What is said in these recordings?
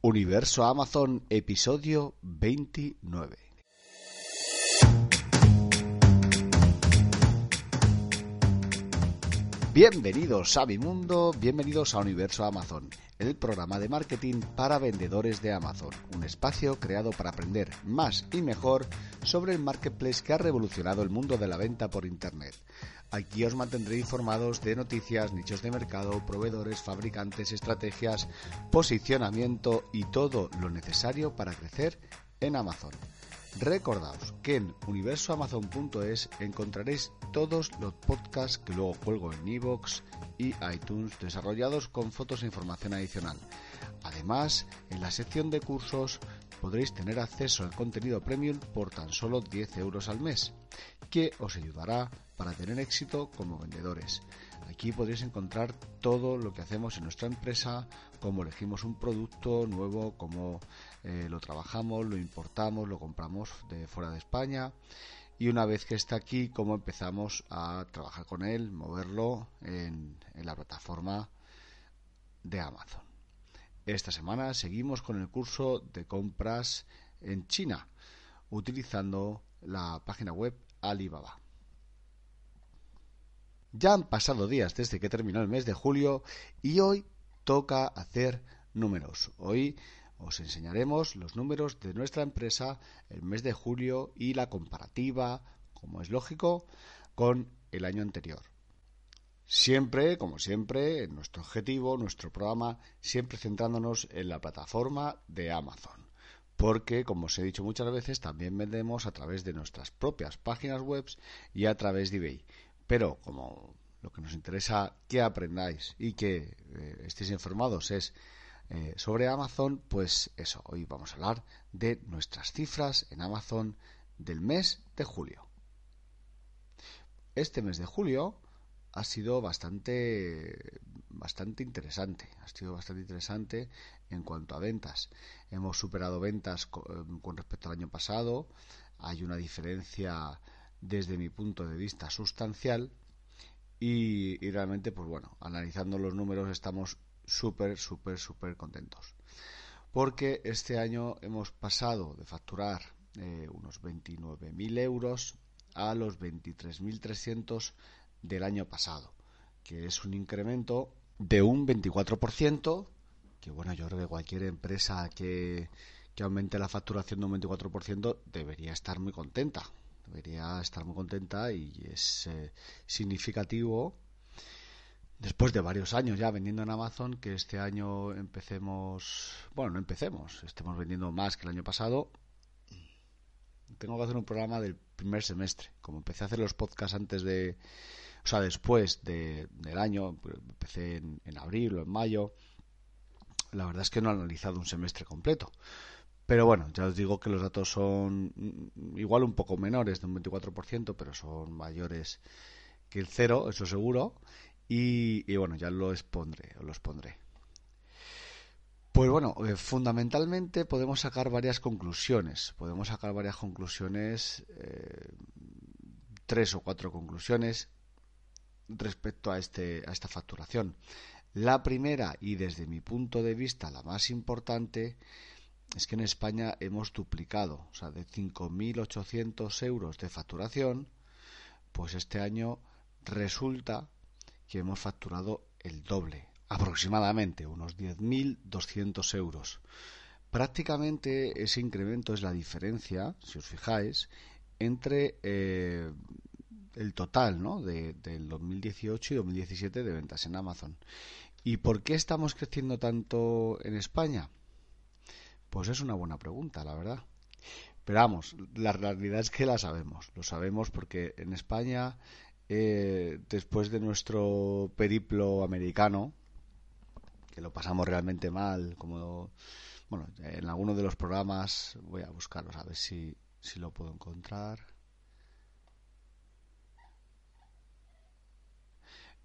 Universo Amazon, episodio 29. Bienvenidos a mi mundo, bienvenidos a Universo Amazon, el programa de marketing para vendedores de Amazon, un espacio creado para aprender más y mejor sobre el marketplace que ha revolucionado el mundo de la venta por Internet. Aquí os mantendré informados de noticias, nichos de mercado, proveedores, fabricantes, estrategias, posicionamiento y todo lo necesario para crecer en Amazon. Recordaos que en universoamazon.es encontraréis todos los podcasts que luego cuelgo en iVoox y iTunes desarrollados con fotos e información adicional. Además, en la sección de cursos podréis tener acceso al contenido premium por tan solo 10 euros al mes, que os ayudará para tener éxito como vendedores. Aquí podréis encontrar todo lo que hacemos en nuestra empresa, cómo elegimos un producto nuevo, cómo eh, lo trabajamos, lo importamos, lo compramos de fuera de España y una vez que está aquí, cómo empezamos a trabajar con él, moverlo en, en la plataforma de Amazon. Esta semana seguimos con el curso de compras en China utilizando la página web Alibaba. Ya han pasado días desde que terminó el mes de julio y hoy toca hacer números. Hoy os enseñaremos los números de nuestra empresa el mes de julio y la comparativa, como es lógico, con el año anterior. Siempre, como siempre, en nuestro objetivo, nuestro programa, siempre centrándonos en la plataforma de Amazon. Porque, como os he dicho muchas veces, también vendemos a través de nuestras propias páginas web y a través de eBay. Pero, como lo que nos interesa que aprendáis y que eh, estéis informados es eh, sobre Amazon, pues eso, hoy vamos a hablar de nuestras cifras en Amazon del mes de julio. Este mes de julio ha sido bastante bastante interesante, ha sido bastante interesante en cuanto a ventas. Hemos superado ventas con, con respecto al año pasado, hay una diferencia desde mi punto de vista sustancial y, y, realmente, pues bueno, analizando los números estamos súper, súper, súper contentos. Porque este año hemos pasado de facturar eh, unos 29.000 euros a los 23.300 del año pasado, que es un incremento de un 24%, que bueno, yo creo que cualquier empresa que, que aumente la facturación de un 24% debería estar muy contenta, debería estar muy contenta y es eh, significativo después de varios años ya vendiendo en Amazon, que este año empecemos, bueno, no empecemos, estemos vendiendo más que el año pasado, tengo que hacer un programa del primer semestre. Como empecé a hacer los podcasts antes de, o sea, después de, del año, empecé en, abril o en mayo, la verdad es que no he analizado un semestre completo. Pero bueno, ya os digo que los datos son igual un poco menores de un 24%, pero son mayores que el cero, eso seguro. Y, bueno, ya lo expondré, os los pondré. Pues bueno, eh, fundamentalmente podemos sacar varias conclusiones. Podemos sacar varias conclusiones, eh, tres o cuatro conclusiones respecto a, este, a esta facturación. La primera, y desde mi punto de vista la más importante, es que en España hemos duplicado, o sea, de 5.800 euros de facturación, pues este año resulta que hemos facturado el doble, aproximadamente unos 10.200 euros. Prácticamente ese incremento es la diferencia, si os fijáis, entre eh, el total ¿no? de, del 2018 y 2017 de ventas en Amazon. ¿Y por qué estamos creciendo tanto en España? Pues es una buena pregunta, la verdad. Pero vamos, la realidad es que la sabemos. Lo sabemos porque en España eh, después de nuestro periplo americano, que lo pasamos realmente mal, como bueno, en alguno de los programas voy a buscarlos a ver si, si lo puedo encontrar.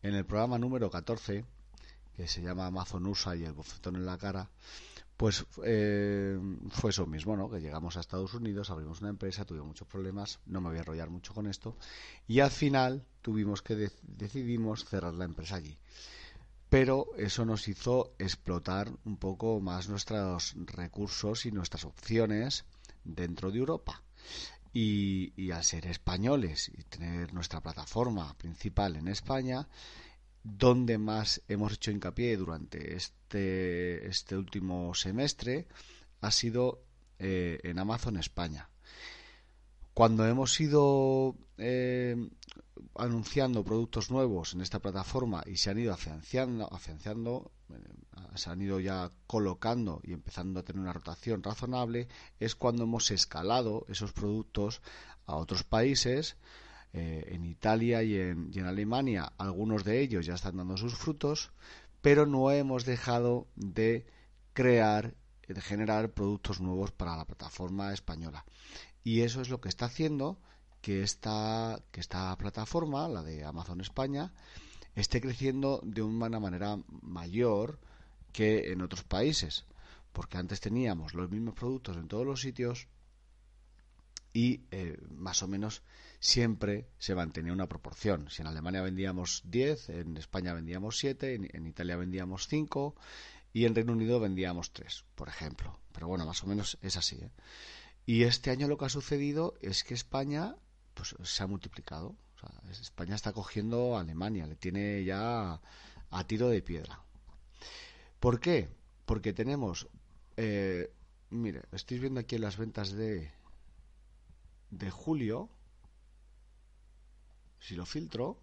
En el programa número 14, que se llama Amazon USA y el bofetón en la cara, pues eh, fue eso mismo, ¿no? Que llegamos a Estados Unidos, abrimos una empresa, tuvimos muchos problemas, no me voy a enrollar mucho con esto, y al final tuvimos que de decidimos cerrar la empresa allí. pero eso nos hizo explotar un poco más nuestros recursos y nuestras opciones dentro de Europa. Y, al ser españoles y tener nuestra plataforma principal en España, donde más hemos hecho hincapié durante este, este último semestre ha sido eh, en Amazon España. Cuando hemos ido eh, anunciando productos nuevos en esta plataforma y se han ido afianzando, eh, se han ido ya colocando y empezando a tener una rotación razonable, es cuando hemos escalado esos productos a otros países. Eh, en Italia y en Alemania algunos de ellos ya están dando sus frutos, pero no hemos dejado de crear, de generar productos nuevos para la plataforma española. Y eso es lo que está haciendo que esta, que esta plataforma, la de Amazon España, esté creciendo de una manera mayor que en otros países. Porque antes teníamos los mismos productos en todos los sitios y eh, más o menos siempre se mantenía una proporción. Si en Alemania vendíamos 10, en España vendíamos 7, en, en, Italia vendíamos 5 y en Reino Unido vendíamos 3, por ejemplo. Pero bueno, más o menos es así. ¿eh? Y este año lo que ha sucedido es que España pues, se ha multiplicado. España está cogiendo a Alemania, le tiene ya a tiro de piedra. ¿Por qué? Porque tenemos, eh, mire, estáis viendo aquí las ventas de, de julio, si lo filtro,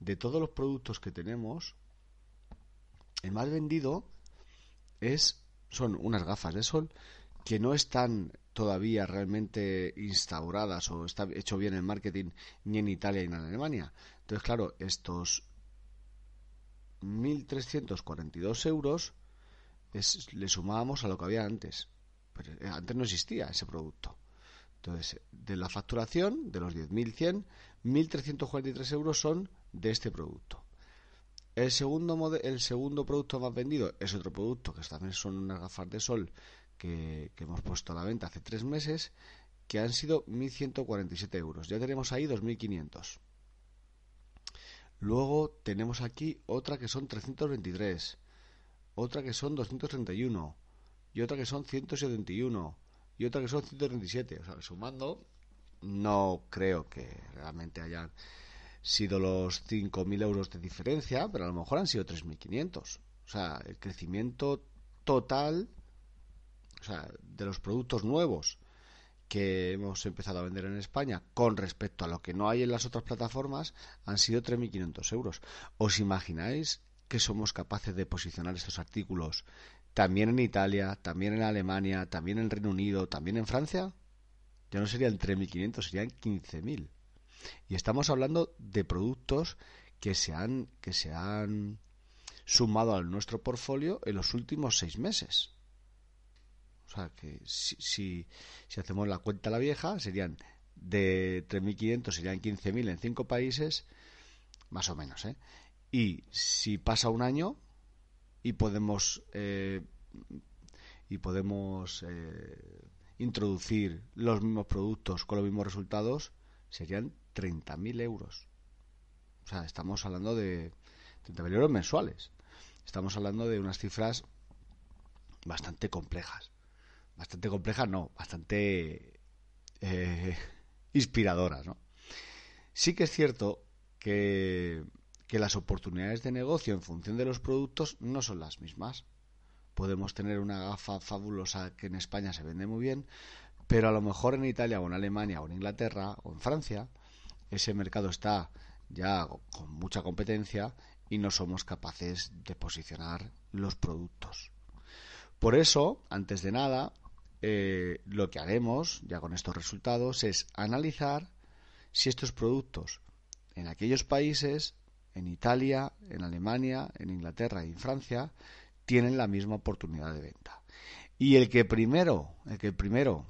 de todos los productos que tenemos, el más vendido es son unas gafas de sol que no están todavía realmente instauradas o está hecho bien el marketing ni en Italia ni en Alemania. Entonces, claro, estos 1.342 euros le sumábamos a lo que había antes. Pero eh, antes no existía ese producto. Entonces, de la facturación, de los 10.100, 1.343 euros son de este producto. El segundo, el segundo producto más vendido es otro producto, que también son unas gafas de sol que, hemos puesto a la venta hace tres meses, que han sido 1.147 euros. Ya tenemos ahí 2.500. Luego tenemos aquí otra que son 323, otra que son 231 y otra que son 171 y otra que son 137. O sea, sumando, no creo que realmente hayan sido los 5.000 euros de diferencia, pero a lo mejor han sido 3.500. O sea, el crecimiento total o sea, de los productos nuevos que hemos empezado a vender en España con respecto a lo que no hay en las otras plataformas han sido 3.500 euros. ¿Os imagináis que somos capaces de posicionar estos artículos también en Italia, también en Alemania, también en Reino Unido, también en Francia? Ya no serían 3.500, serían 15.000. Y estamos hablando de productos que se han, que se han sumado a nuestro portfolio en los últimos seis meses. O sea, que si, si, hacemos la cuenta la vieja, serían de 3.500, serían 15.000 en cinco países, más o menos. ¿eh? Y si pasa un año y podemos, eh, y podemos eh, introducir los mismos productos con los mismos resultados, serían 30.000 euros. O sea, estamos hablando de 30.000 euros mensuales. Estamos hablando de unas cifras bastante complejas bastante compleja, no, bastante eh, inspiradoras, ¿no? Sí que es cierto que, que las oportunidades de negocio en función de los productos no son las mismas. Podemos tener una gafa fabulosa que en España se vende muy bien, pero a lo mejor en Italia o en Alemania o en Inglaterra o en Francia ese mercado está ya con mucha competencia y no somos capaces de posicionar los productos. Por eso, antes de nada, eh, lo que haremos ya con estos resultados es analizar si estos productos en aquellos países, en Italia, en Alemania, en Inglaterra y en Francia, tienen la misma oportunidad de venta. Y el que primero, el que primero,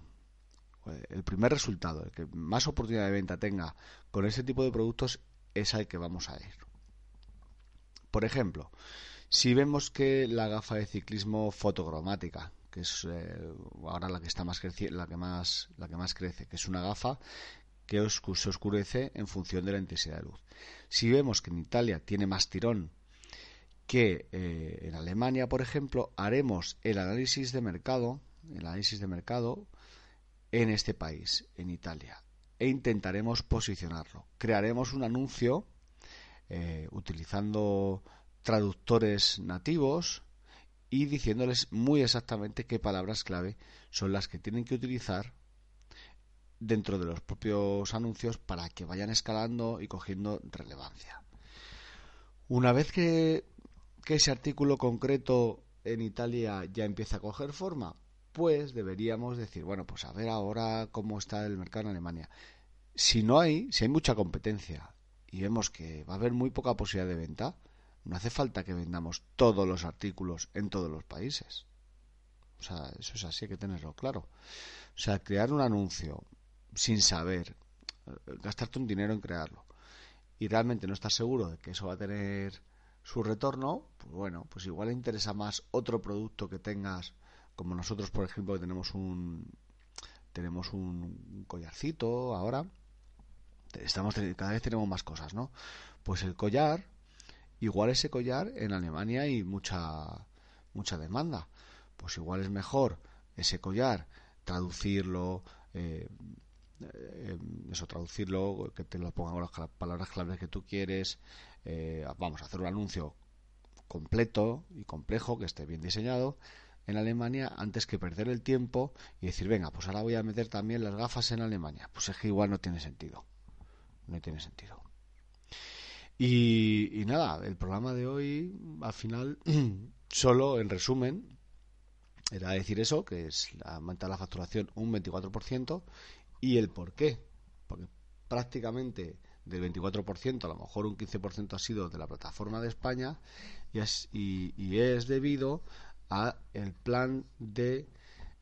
el primer resultado, el que más oportunidad de venta tenga con ese tipo de productos es al que vamos a ir. Por ejemplo, si vemos que la gafa de ciclismo fotocromática, que es eh, ahora la que está más la que más la que más crece, que es una gafa que se oscurece en función de la intensidad de luz. Si vemos que en Italia tiene más tirón que eh, en Alemania, por ejemplo, haremos el análisis de mercado, el análisis de mercado en este país, en Italia, e intentaremos posicionarlo. Crearemos un anuncio eh, utilizando traductores nativos y diciéndoles muy exactamente qué palabras clave son las que tienen que utilizar dentro de los propios anuncios para que vayan escalando y cogiendo relevancia. Una vez que, ese artículo concreto en Italia ya empieza a coger forma, pues deberíamos decir, bueno, pues a ver ahora cómo está el mercado en Alemania. Si no hay, si hay mucha competencia y vemos que va a haber muy poca posibilidad de venta, no hace falta que vendamos todos los artículos en todos los países. O sea, eso es así, hay que tenerlo claro. O sea, crear un anuncio sin saber, eh, gastarte un dinero en crearlo y realmente no estás seguro de que eso va a tener su retorno, pues bueno, pues igual le interesa más otro producto que tengas, como nosotros, por ejemplo, que tenemos un tenemos un collarcito ahora, estamos cada vez tenemos más cosas, ¿no? Pues el collar, igual ese collar en Alemania hay mucha mucha demanda, pues igual es mejor ese collar traducirlo, eh, eh, eso traducirlo, que te lo pongan con las palabras claves que tú quieres, eh, vamos a hacer un anuncio completo y complejo que esté bien diseñado en Alemania antes que perder el tiempo y decir, venga, pues ahora voy a meter también las gafas en Alemania. Pues es que igual no tiene sentido. No tiene sentido. Y, nada, el programa de hoy, al final, solo en resumen, era decir eso, que es aumenta la facturación un 24% y el por qué. Porque prácticamente del 24%, a lo mejor un 15% ha sido de la plataforma de España y es, y, es debido a el plan de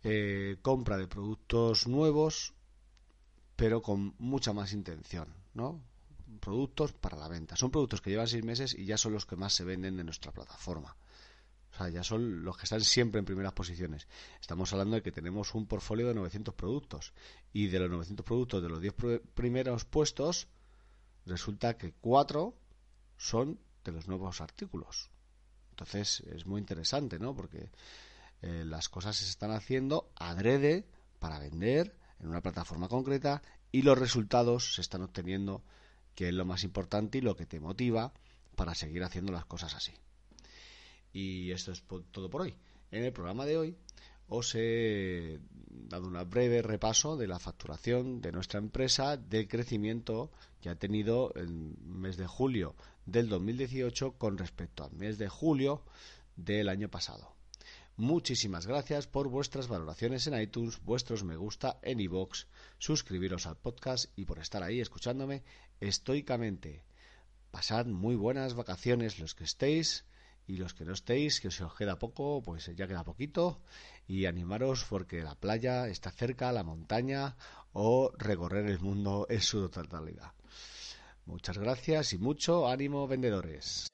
eh, compra de productos nuevos pero con mucha más intención, ¿no? Productos para la venta. Son productos que llevan seis meses y ya son los que más se venden en nuestra plataforma. O sea, ya son los que están siempre en primeras posiciones. Estamos hablando de que tenemos un portfolio de 900 productos. Y de los 900 productos de los 10 primeros puestos, resulta que 4 son de los nuevos artículos. Entonces es muy interesante, ¿no? Porque eh, las cosas se están haciendo adrede para vender en una plataforma concreta y los resultados se están obteniendo, que es lo más importante y lo que te motiva para seguir haciendo las cosas así. Y esto es todo por hoy. En el programa de hoy os he dado un breve repaso de la facturación de nuestra empresa, del crecimiento que ha tenido el mes de julio del 2018 con respecto al mes de julio del año pasado. Muchísimas gracias por vuestras valoraciones en iTunes, vuestros me gusta en iVoox, suscribiros al podcast y por estar ahí escuchándome estoicamente. Pasad muy buenas vacaciones los que estéis y los que no estéis, que se os queda poco, pues ya queda poquito y animaros porque la playa está cerca, la montaña o recorrer el mundo en su totalidad. Muchas gracias y mucho ánimo vendedores.